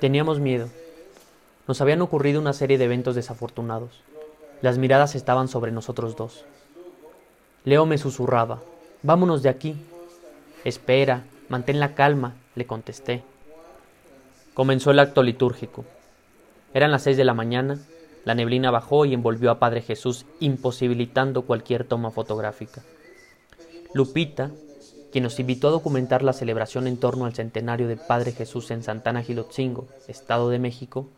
Teníamos miedo. Nos habían ocurrido una serie de eventos desafortunados. Las miradas estaban sobre nosotros dos. Leo me susurraba, vámonos de aquí. Espera, mantén la calma, le contesté. Comenzó el acto litúrgico. Eran las seis de la mañana, la neblina bajó y envolvió a Padre Jesús, imposibilitando cualquier toma fotográfica. Lupita, quien nos invitó a documentar la celebración en torno al centenario del Padre Jesús en Santana Gilotzingo, Estado de México,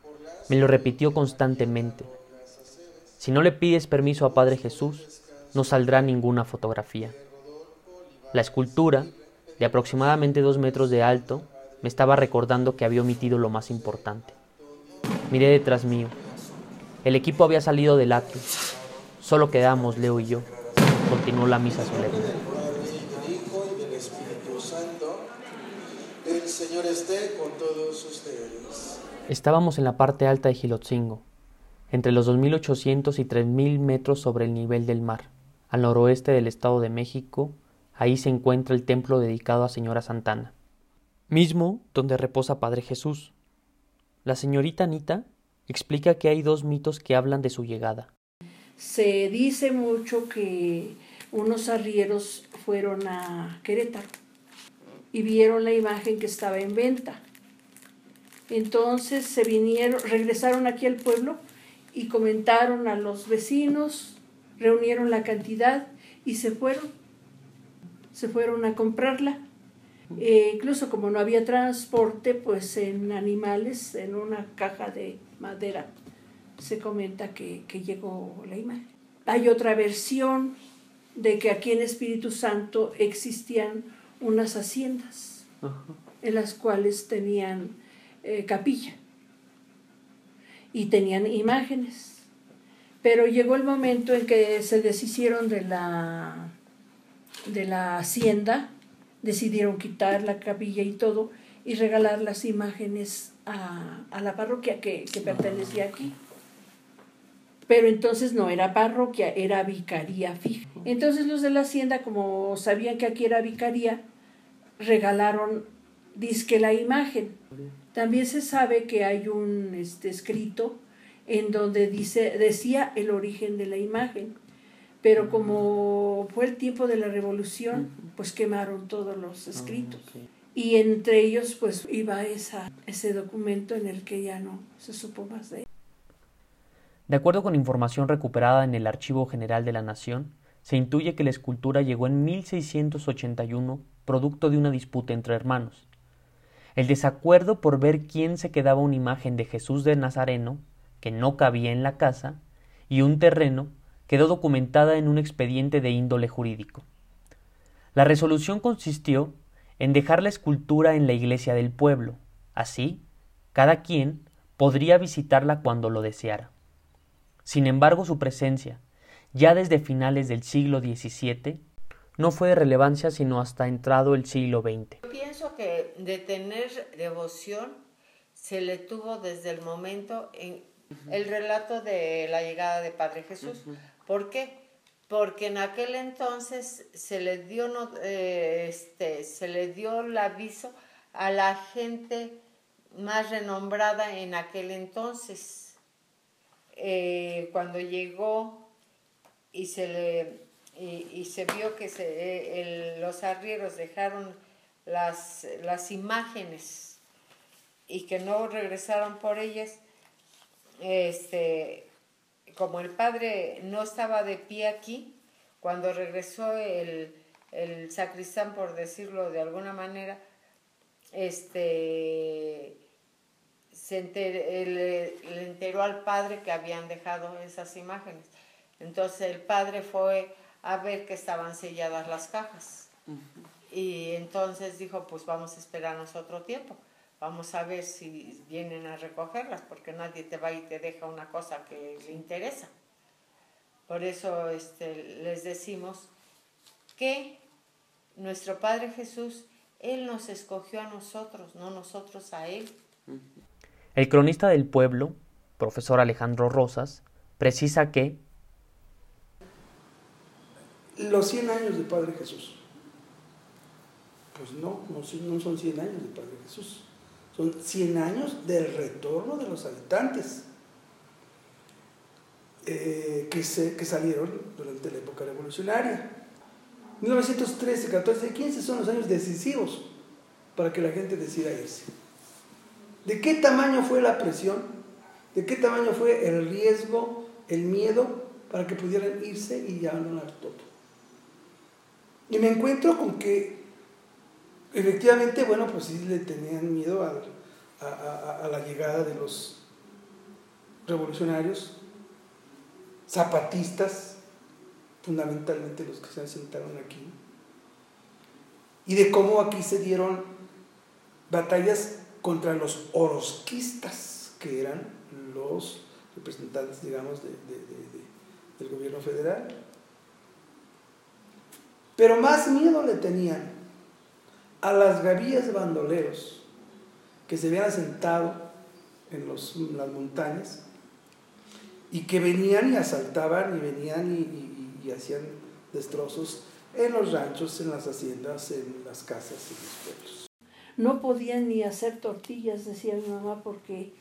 me lo repitió constantemente. Si no le pides permiso a Padre Jesús, no saldrá ninguna fotografía. La escultura, de aproximadamente dos metros de alto, me estaba recordando que había omitido lo más importante. Miré detrás mío. El equipo había salido del atrio. Solo quedamos Leo y yo. Continuó la misa solemne. El Señor esté con todos ustedes. Estábamos en la parte alta de Gilotzingo, entre los 2.800 y 3.000 metros sobre el nivel del mar, al noroeste del Estado de México. Ahí se encuentra el templo dedicado a Señora Santana, mismo donde reposa Padre Jesús. La señorita Anita explica que hay dos mitos que hablan de su llegada. Se dice mucho que unos arrieros fueron a Querétaro y vieron la imagen que estaba en venta. Entonces se vinieron, regresaron aquí al pueblo y comentaron a los vecinos, reunieron la cantidad y se fueron. Se fueron a comprarla. Eh, incluso como no había transporte, pues en animales, en una caja de madera, se comenta que, que llegó la imagen. Hay otra versión de que aquí en Espíritu Santo existían unas haciendas en las cuales tenían eh, capilla y tenían imágenes. Pero llegó el momento en que se deshicieron de la, de la hacienda, decidieron quitar la capilla y todo y regalar las imágenes a, la parroquia que, que pertenecía aquí pero entonces no era parroquia, era vicaría fija. Entonces los de la hacienda, como sabían que aquí era vicaría, regalaron disque la imagen. También se sabe que hay un este, escrito en donde dice, decía el origen de la imagen, pero como fue el tiempo de la revolución, pues quemaron todos los escritos. Y entre ellos pues iba esa, ese documento en el que ya no se supo más de él. De acuerdo con información recuperada en el Archivo General de la Nación, se intuye que la escultura llegó en 1681 producto de una disputa entre hermanos. El desacuerdo por ver quién se quedaba una imagen de Jesús de Nazareno, que no cabía en la casa, y un terreno, quedó documentada en un expediente de índole jurídico. La resolución consistió en dejar la escultura en la iglesia del pueblo. Así, cada quien podría visitarla cuando lo deseara. Sin embargo, su presencia, ya desde finales del siglo XVII, no fue de relevancia sino hasta entrado el siglo XX. Yo pienso que de tener devoción se le tuvo desde el momento en el relato de la llegada de Padre Jesús. ¿Por qué? Porque en aquel entonces se le dio, eh, este, se le dio el aviso a la gente más renombrada en aquel entonces. Eh, cuando llegó y se le y, se vio que se, eh, los arrieros dejaron las, las imágenes y que no regresaron por ellas, este, como el padre no estaba de pie aquí, cuando regresó el, el sacristán, por decirlo de alguna manera, este, se le enteró al padre que habían dejado esas imágenes. Entonces el padre fue a ver que estaban selladas las cajas. Y entonces dijo, pues vamos a esperarnos otro tiempo. Vamos a ver si vienen a recogerlas, porque nadie te va y te deja una cosa que le interesa. Por eso este, les decimos que nuestro Padre Jesús, Él nos escogió a nosotros, no nosotros a Él. El cronista del pueblo, profesor Alejandro Rosas, precisa que los 100 años de Padre Jesús. Pues no, no, son 100 años de Padre Jesús. Son 100 años del retorno de los habitantes eh, que, se, que salieron durante la época revolucionaria. 1913, 14 y 15 son los años decisivos para que la gente decida irse. ¿De qué tamaño fue la presión? ¿De qué tamaño fue el riesgo, el miedo para que pudieran irse y abandonar todo? Y me encuentro con que efectivamente, bueno, pues sí le tenían miedo a, a la llegada de los revolucionarios, zapatistas, fundamentalmente los que se asentaron aquí, y de cómo aquí se dieron batallas contra los orosquistas, que eran los representantes, digamos, del gobierno federal. Pero más miedo le tenían a las gavillas bandoleros que se habían asentado en, los, las montañas y que venían y asaltaban y venían y, hacían destrozos en los ranchos, en las haciendas, en las casas y los pueblos. No podían ni hacer tortillas, decía mi mamá, porque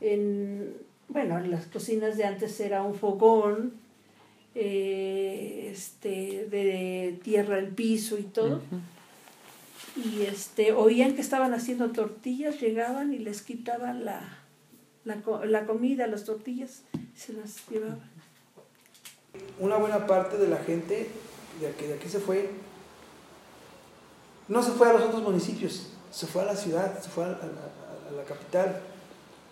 en, bueno, en las cocinas de antes era un fogón, eh, este, de tierra el piso y todo. Y este, oían que estaban haciendo tortillas, llegaban y les quitaban la, la, la comida, las tortillas, se las llevaban. Una buena parte de la gente de aquí, de aquí se fue, no se fue a los otros municipios, se fue a la ciudad, se fue a, la capital.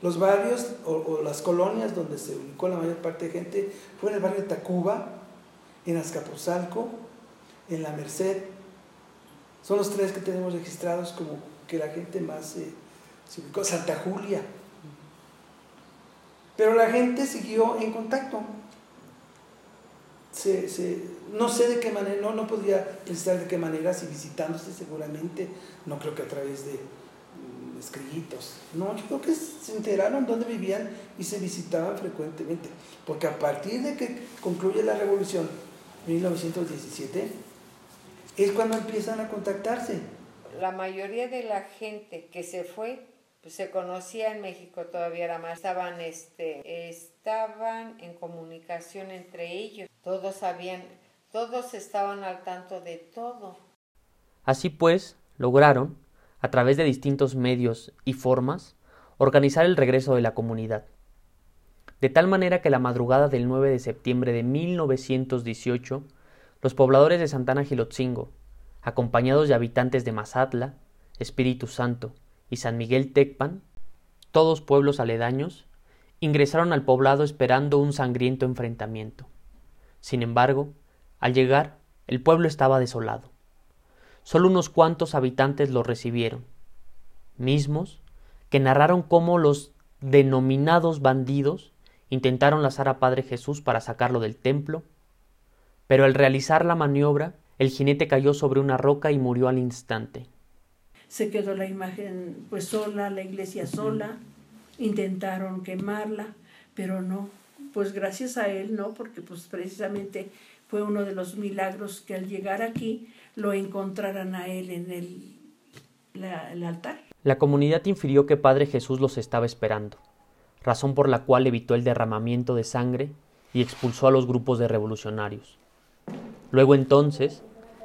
Los barrios o, las colonias donde se ubicó la mayor parte de gente fue en el barrio Tacuba, en Azcapotzalco, en La Merced. Son los tres que tenemos registrados como que la gente más eh, se ubicó, Santa Julia. Pero la gente siguió en contacto no sé de qué manera, no, no podría pensar de qué manera, si visitándose seguramente, no creo que a través de escritos, no, yo creo que se enteraron dónde vivían y se visitaban frecuentemente, porque a partir de que concluye la revolución en 1917, es cuando empiezan a contactarse. La mayoría de la gente que se fue pues, se conocía en México todavía era más estaban este estaban en comunicación entre ellos todos sabían, todos estaban al tanto de todo. Así pues, lograron, a través de distintos medios y formas, organizar el regreso de la comunidad. De tal manera que la madrugada del 9 de septiembre de 1918, los pobladores de Santana Gilotzingo, acompañados de habitantes de Mazatla, Espíritu Santo y San Miguel Tecpan, todos pueblos aledaños, ingresaron al poblado esperando un sangriento enfrentamiento. Sin embargo, al llegar, el pueblo estaba desolado. Solo unos cuantos habitantes lo recibieron, mismos que narraron cómo los denominados bandidos intentaron lazar a Padre Jesús para sacarlo del templo, pero al realizar la maniobra, el jinete cayó sobre una roca y murió al instante. Se quedó la imagen pues sola, la iglesia sola, intentaron quemarla, pero no, pues gracias a él, ¿no? Porque pues precisamente fue uno de los milagros que al llegar aquí lo encontraran a él en el, altar. La comunidad infirió que Padre Jesús los estaba esperando, razón por la cual evitó el derramamiento de sangre y expulsó a los grupos de revolucionarios. Luego entonces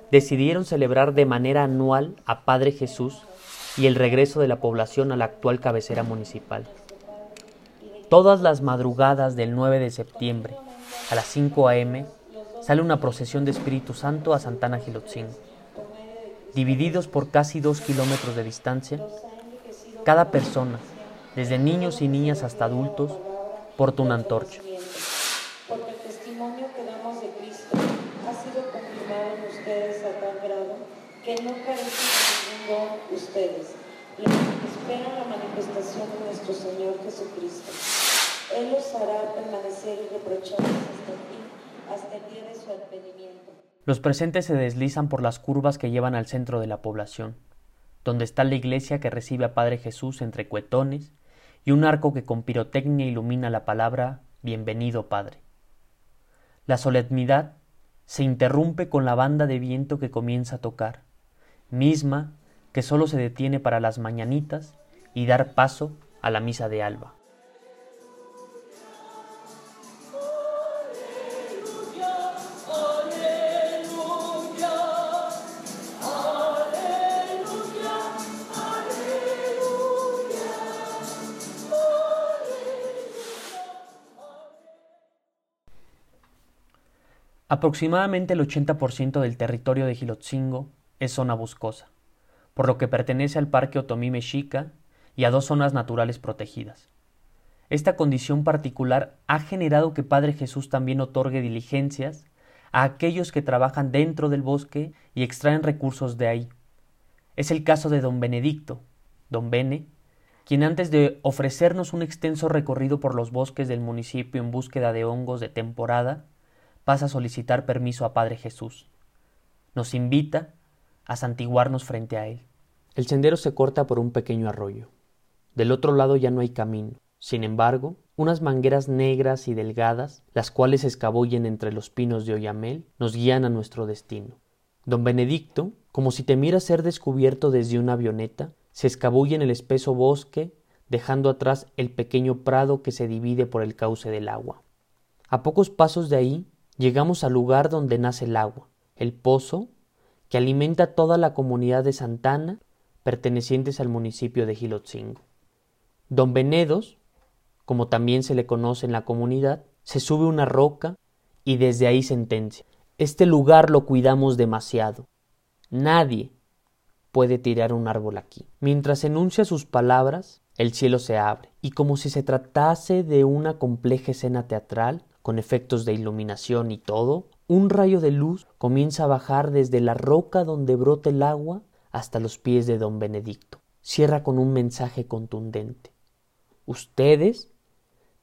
decidieron celebrar de manera anual a Padre Jesús y el regreso de la población a la actual cabecera municipal. Todas las madrugadas del 9 de septiembre, a las 5 a.m., sale una procesión de Espíritu Santo a Santana Gilotzin. Divididos por casi dos kilómetros de distancia, cada persona, desde niños y niñas hasta adultos, porta una antorcha. Porque el testimonio que damos de Cristo ha sido confirmado en ustedes a tal grado que no carecen de ningún ustedes y esperan la manifestación de nuestro Señor Jesucristo él los hará permanecer irreprochables hasta el Los presentes se deslizan por las curvas que llevan al centro de la población, donde está la iglesia que recibe a Padre Jesús entre cuetones y un arco que con pirotecnia ilumina la palabra Bienvenido Padre. La solemnidad se interrumpe con la banda de viento que comienza a tocar, misma que sólo se detiene para las mañanitas y dar paso a la misa de alba. Aproximadamente el 80% del territorio de Gilotzingo es zona boscosa, por lo que pertenece al Parque Otomí Mexica y a dos zonas naturales protegidas. Esta condición particular ha generado que Padre Jesús también otorgue diligencias a aquellos que trabajan dentro del bosque y extraen recursos de ahí. Es el caso de don Benedicto, don Bene, quien antes de ofrecernos un extenso recorrido por los bosques del municipio en búsqueda de hongos de temporada, pasa a solicitar permiso a Padre Jesús. Nos invita a santiguarnos frente a él. El sendero se corta por un pequeño arroyo. Del otro lado ya no hay camino. Sin embargo, unas mangueras negras y delgadas, las cuales escabullen entre los pinos de Oyamel, nos guían a nuestro destino. Don Benedicto, como si temiera ser descubierto desde una avioneta, se escabulle en el espeso bosque, dejando atrás el pequeño prado que se divide por el cauce del agua. A pocos pasos de ahí Llegamos al lugar donde nace el agua, el pozo, que alimenta toda la comunidad de Santana, pertenecientes al municipio de Gilotzingo. Don Benedos, como también se le conoce en la comunidad, se sube una roca y desde ahí sentencia. Este lugar lo cuidamos demasiado. Nadie puede tirar un árbol aquí. Mientras enuncia sus palabras, el cielo se abre, y como si se tratase de una compleja escena teatral, con efectos de iluminación y todo, un rayo de luz comienza a bajar desde la roca donde brota el agua hasta los pies de don Benedicto. Cierra con un mensaje contundente. Ustedes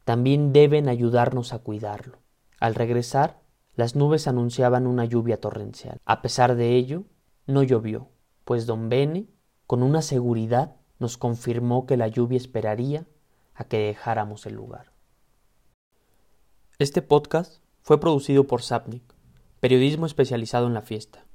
también deben ayudarnos a cuidarlo. Al regresar, las nubes anunciaban una lluvia torrencial. A pesar de ello, no llovió, pues don Bene, con una seguridad, nos confirmó que la lluvia esperaría a que dejáramos el lugar. Este podcast fue producido por Sapnik, periodismo especializado en la fiesta.